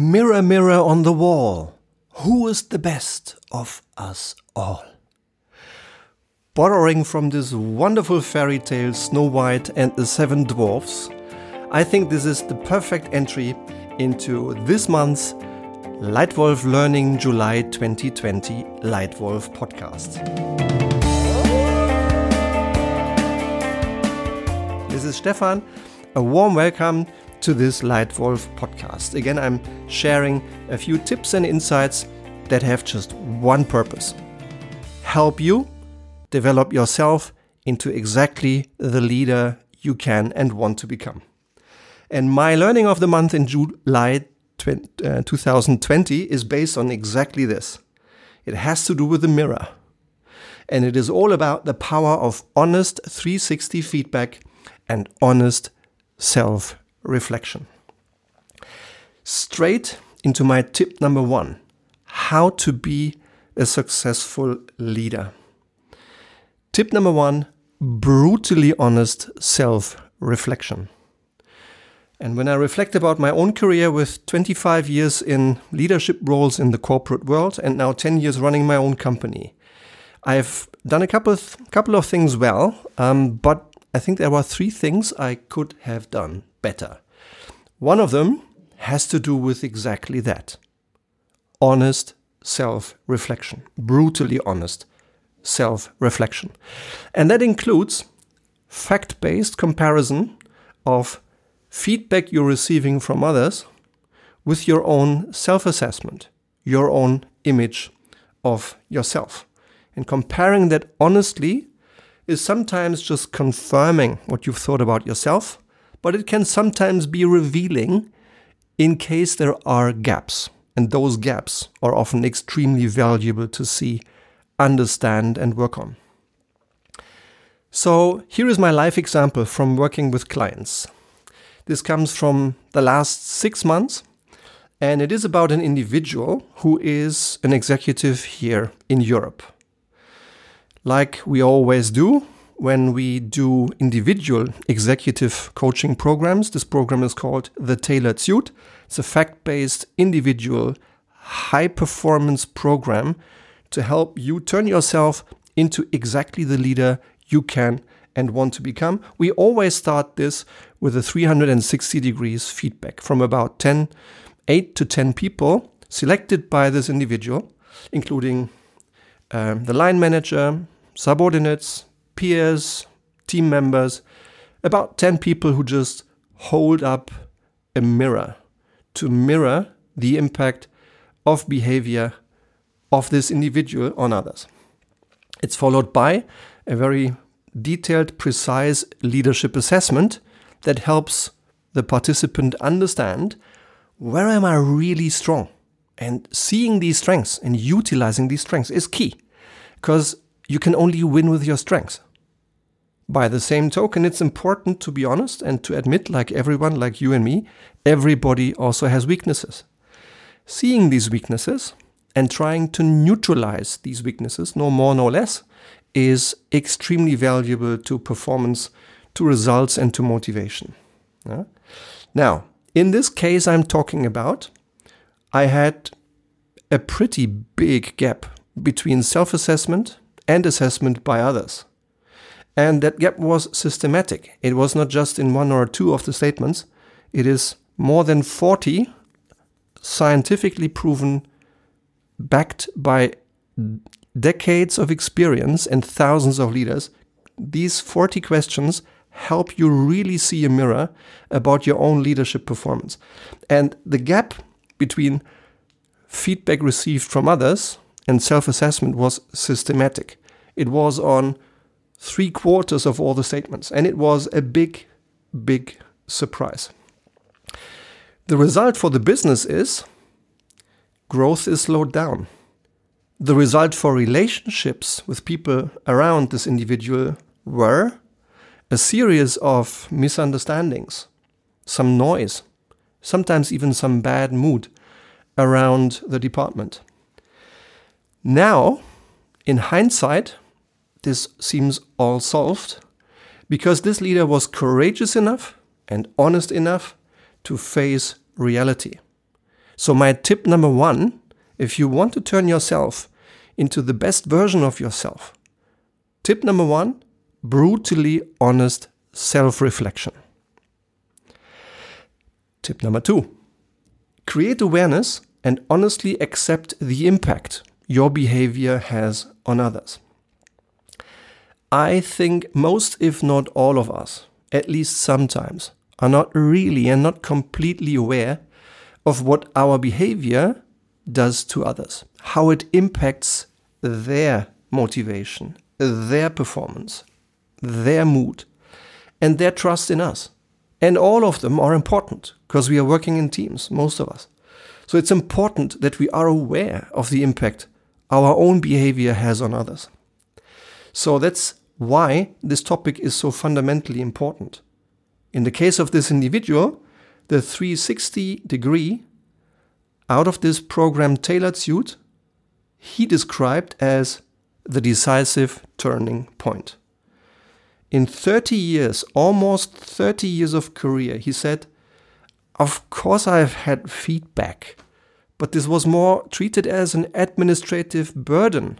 Mirror, mirror on the wall, who is the best of us all? Borrowing from this wonderful fairy tale Snow White and the Seven Dwarfs, I think this is the perfect entry into this month's Lightwolf Learning July 2020 Lightwolf podcast. This is Stefan. A warm welcome to this Lightwolf podcast. Again, I'm sharing a few tips and insights that have just one purpose help you develop yourself into exactly the leader you can and want to become. And my learning of the month in July 2020 uh, is based on exactly this. It has to do with the mirror. And it is all about the power of honest 360 feedback and honest self reflection. Straight into my tip number one how to be a successful leader. Tip number one brutally honest self reflection. And when I reflect about my own career with 25 years in leadership roles in the corporate world and now 10 years running my own company, I've done a couple of, couple of things well, um, but I think there were three things I could have done better. One of them has to do with exactly that honest self reflection, brutally honest self reflection. And that includes fact based comparison of feedback you're receiving from others with your own self assessment, your own image of yourself. And comparing that honestly is sometimes just confirming what you've thought about yourself but it can sometimes be revealing in case there are gaps. And those gaps are often extremely valuable to see, understand, and work on. So, here is my life example from working with clients. This comes from the last six months, and it is about an individual who is an executive here in Europe. Like we always do, when we do individual executive coaching programs. This program is called the Tailored Suit. It's a fact based, individual, high performance program to help you turn yourself into exactly the leader you can and want to become. We always start this with a 360 degrees feedback from about 10, 8 to 10 people selected by this individual, including um, the line manager, subordinates, peers, team members, about 10 people who just hold up a mirror to mirror the impact of behavior of this individual on others. It's followed by a very detailed, precise leadership assessment that helps the participant understand where am I really strong? And seeing these strengths and utilizing these strengths is key because you can only win with your strengths. By the same token, it's important to be honest and to admit, like everyone, like you and me, everybody also has weaknesses. Seeing these weaknesses and trying to neutralize these weaknesses, no more, no less, is extremely valuable to performance, to results, and to motivation. Yeah? Now, in this case, I'm talking about, I had a pretty big gap between self assessment and assessment by others. And that gap was systematic. It was not just in one or two of the statements, it is more than 40 scientifically proven, backed by decades of experience and thousands of leaders. These 40 questions help you really see a mirror about your own leadership performance. And the gap between feedback received from others and self assessment was systematic. It was on three quarters of all the statements. And it was a big, big surprise. The result for the business is growth is slowed down. The result for relationships with people around this individual were a series of misunderstandings, some noise, sometimes even some bad mood around the department. Now, in hindsight, this seems all solved because this leader was courageous enough and honest enough to face reality. So, my tip number one if you want to turn yourself into the best version of yourself, tip number one brutally honest self reflection. Tip number two create awareness and honestly accept the impact your behavior has on others. I think most, if not all of us, at least sometimes, are not really and not completely aware of what our behavior does to others, how it impacts their motivation, their performance, their mood, and their trust in us. And all of them are important because we are working in teams, most of us. So it's important that we are aware of the impact our own behavior has on others. So that's why this topic is so fundamentally important. In the case of this individual, the 360 degree out of this program tailored suit, he described as the decisive turning point. In 30 years, almost 30 years of career, he said, Of course, I've had feedback, but this was more treated as an administrative burden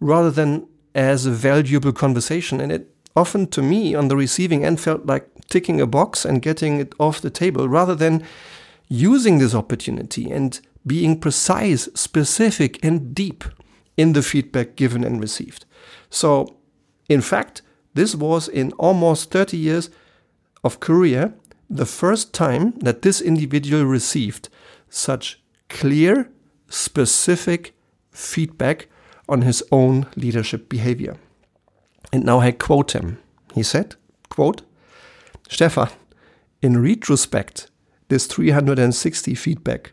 rather than as a valuable conversation. And it often, to me, on the receiving end, felt like ticking a box and getting it off the table rather than using this opportunity and being precise, specific, and deep in the feedback given and received. So, in fact, this was in almost 30 years of career the first time that this individual received such clear, specific feedback on his own leadership behavior. And now I quote him. He said, quote, Stefan, in retrospect, this 360 feedback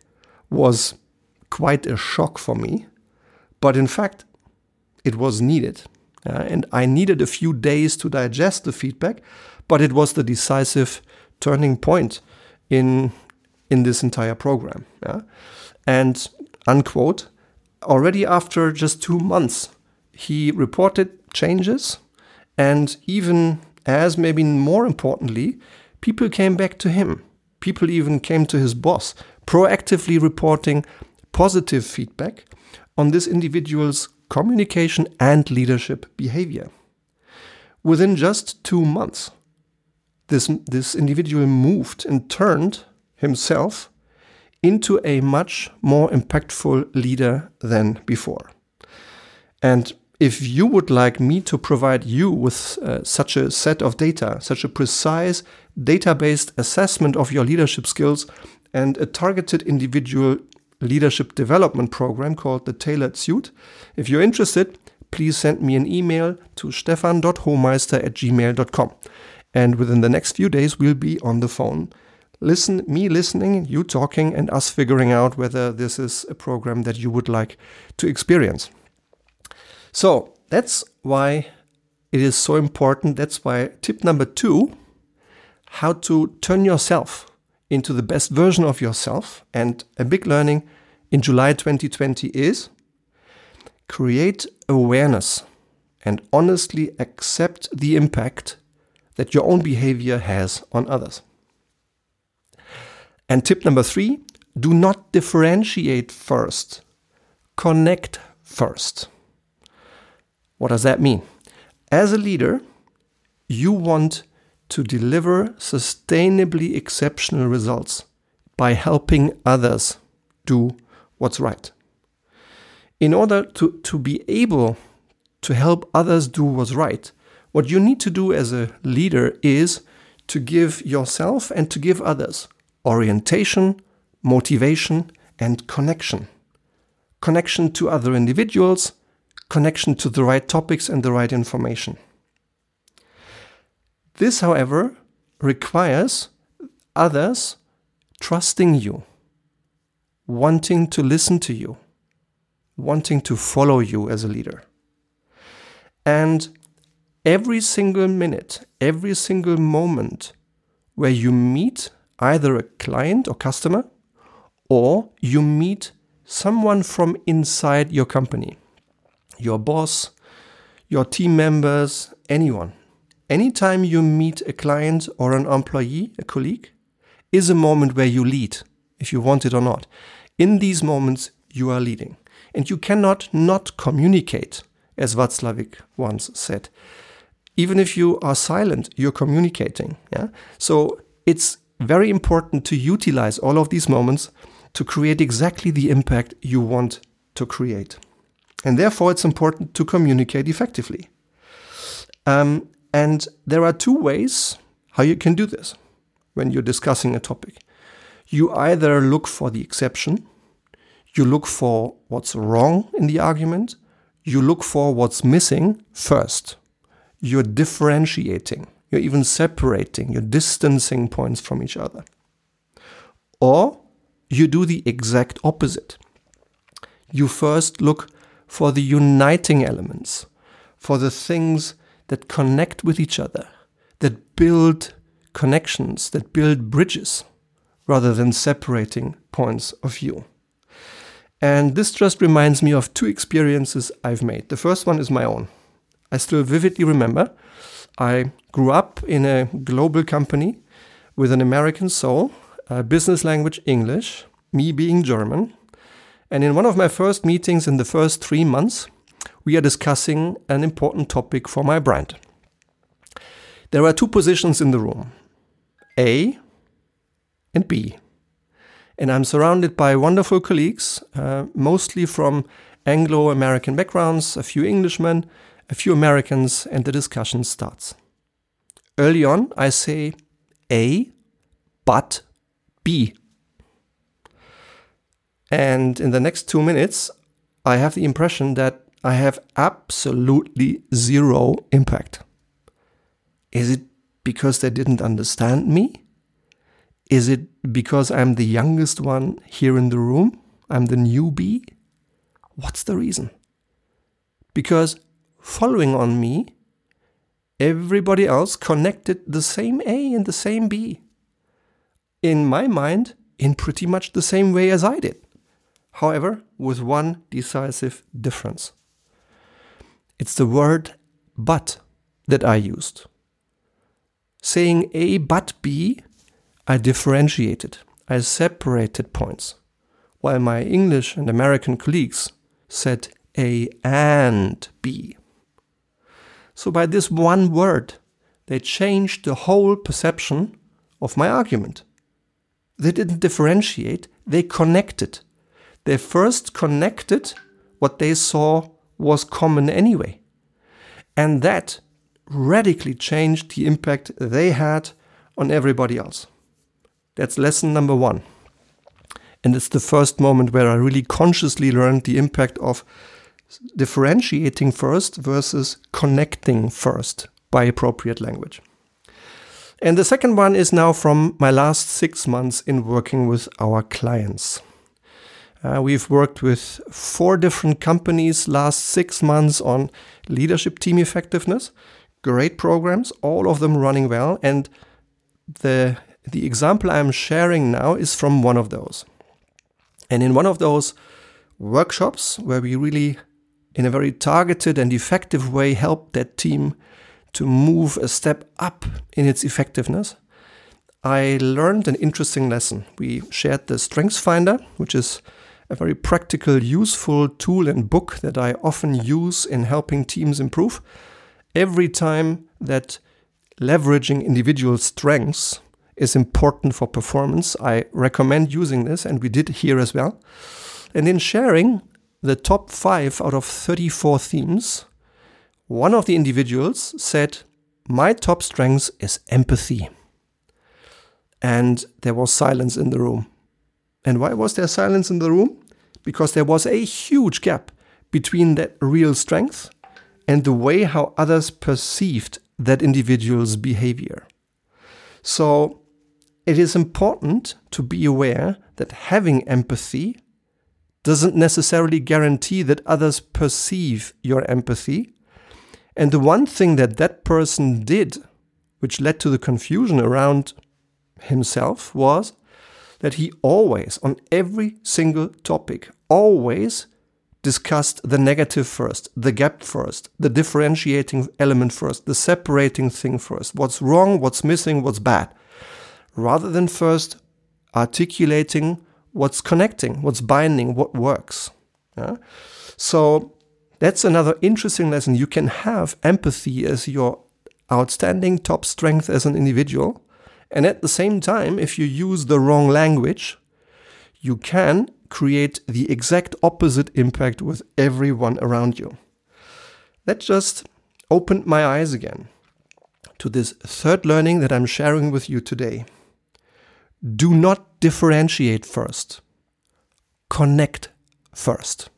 was quite a shock for me, but in fact, it was needed. Uh, and I needed a few days to digest the feedback, but it was the decisive turning point in, in this entire program. Yeah? And, unquote, already after just two months, he reported changes, and even as maybe more importantly, people came back to him. People even came to his boss, proactively reporting positive feedback on this individual's communication and leadership behavior. Within just two months, this, this individual moved and turned himself into a much more impactful leader than before. And if you would like me to provide you with uh, such a set of data, such a precise data based assessment of your leadership skills, and a targeted individual leadership development program called the Tailored Suit, if you're interested, please send me an email to stefan.hohmeister at gmail.com. And within the next few days, we'll be on the phone listen me listening you talking and us figuring out whether this is a program that you would like to experience. So that's why it is so important that's why tip number 2 how to turn yourself into the best version of yourself. And a big learning in July 2020 is create awareness and honestly accept the impact that your own behavior has on others and tip number three do not differentiate first, connect first. What does that mean? As a leader, you want to deliver sustainably exceptional results by helping others do what's right. In order to, to be able to help others do what's right, what you need to do as a leader is to give yourself and to give others orientation, motivation, and connection. Connection to other individuals, connection to the right topics and the right information. This, however, requires others trusting you, wanting to listen to you, wanting to follow you as a leader. And every single minute, every single moment where you meet either a client or customer, or you meet someone from inside your company, your boss, your team members, anyone. Anytime you meet a client or an employee, a colleague, is a moment where you lead, if you want it or not. In these moments, you are leading. And you cannot not communicate, as Watzlawick once said. Even if you are silent, you're communicating. Yeah? So it's very important to utilize all of these moments to create exactly the impact you want to create. And therefore, it's important to communicate effectively. Um, and there are two ways how you can do this when you're discussing a topic. You either look for the exception, you look for what's wrong in the argument, you look for what's missing first. You're differentiating, you're even separating, you're distancing points from each other. Or you do the exact opposite. You first look for the uniting elements, for the things that connect with each other, that build connections, that build bridges, rather than separating points of view. And this just reminds me of two experiences I've made. The first one is my own. I still vividly remember I grew up in a global company with an American soul, business language English, me being German. And in one of my first meetings in the first three months, we are discussing an important topic for my brand. There are two positions in the room A and B. And I'm surrounded by wonderful colleagues, uh, mostly from Anglo American backgrounds, a few Englishmen, a few Americans, and the discussion starts. Early on, I say A, but B. And in the next two minutes, I have the impression that I have absolutely zero impact. Is it because they didn't understand me? Is it because I'm the youngest one here in the room? I'm the newbie? What's the reason? Because following on me, everybody else connected the same A and the same B. In my mind, in pretty much the same way as I did. However, with one decisive difference. It's the word but that I used. Saying A but B, I differentiated, I separated points, while my English and American colleagues said A and B. So, by this one word, they changed the whole perception of my argument. They didn't differentiate, they connected. They first connected what they saw was common anyway. And that radically changed the impact they had on everybody else. That's lesson number one. And it's the first moment where I really consciously learned the impact of differentiating first versus connecting first by appropriate language. And the second one is now from my last six months in working with our clients. Uh, we've worked with four different companies last six months on leadership team effectiveness. Great programs, all of them running well. And the the example I'm sharing now is from one of those. And in one of those workshops where we really, in a very targeted and effective way, help that team to move a step up in its effectiveness, I learned an interesting lesson. We shared the Strengths Finder, which is a very practical, useful tool and book that I often use in helping teams improve. Every time that leveraging individual strengths is important for performance, I recommend using this, and we did here as well. And in sharing the top five out of 34 themes, one of the individuals said, My top strength is empathy. And there was silence in the room. And why was there silence in the room? Because there was a huge gap between that real strength and the way how others perceived that individual's behavior. So it is important to be aware that having empathy doesn't necessarily guarantee that others perceive your empathy. And the one thing that that person did, which led to the confusion around himself, was that he always, on every single topic, always discussed the negative first, the gap first, the differentiating element first, the separating thing first. What's wrong, what's missing, what's bad. Rather than first articulating what's connecting, what's binding, what works. Yeah? So that's another interesting lesson. You can have empathy as your outstanding top strength as an individual. And at the same time, if you use the wrong language, you can create the exact opposite impact with everyone around you. That just opened my eyes again to this third learning that I'm sharing with you today. Do not differentiate first, connect first.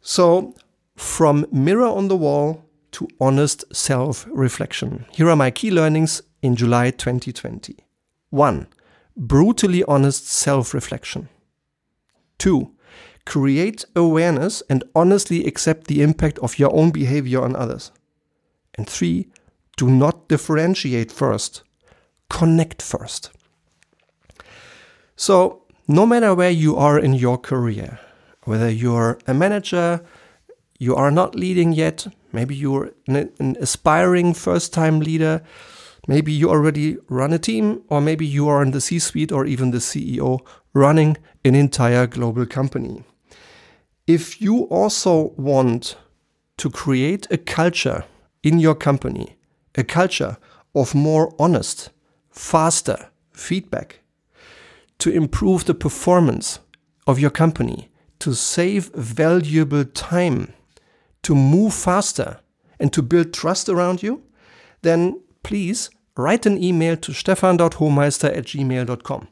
So, from mirror on the wall to honest self reflection. Here are my key learnings in July 2020. 1. Brutally honest self reflection. 2. Create awareness and honestly accept the impact of your own behavior on others. And 3. Do not differentiate first, connect first. So, no matter where you are in your career, whether you're a manager, you are not leading yet, maybe you're an, an aspiring first time leader, maybe you already run a team, or maybe you are in the C suite or even the CEO running an entire global company. If you also want to create a culture in your company, a culture of more honest, faster feedback, to improve the performance of your company, to save valuable time, to move faster, and to build trust around you, then please write an email to stefan.hohmeister at gmail.com.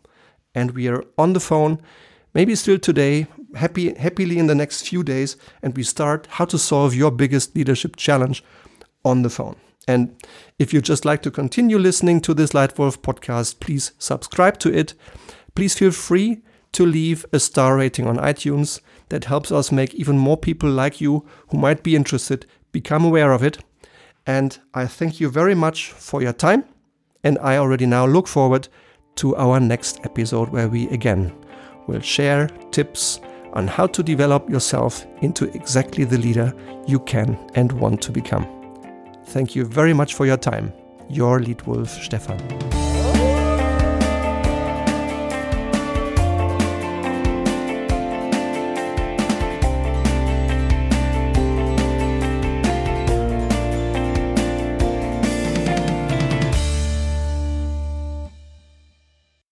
And we are on the phone, maybe still today, happy, happily in the next few days, and we start how to solve your biggest leadership challenge on the phone. And if you just like to continue listening to this Lightwolf podcast, please subscribe to it. Please feel free to leave a star rating on iTunes. That helps us make even more people like you who might be interested become aware of it. And I thank you very much for your time. And I already now look forward to our next episode where we again will share tips on how to develop yourself into exactly the leader you can and want to become. Thank you very much for your time. Your lead wolf, Stefan.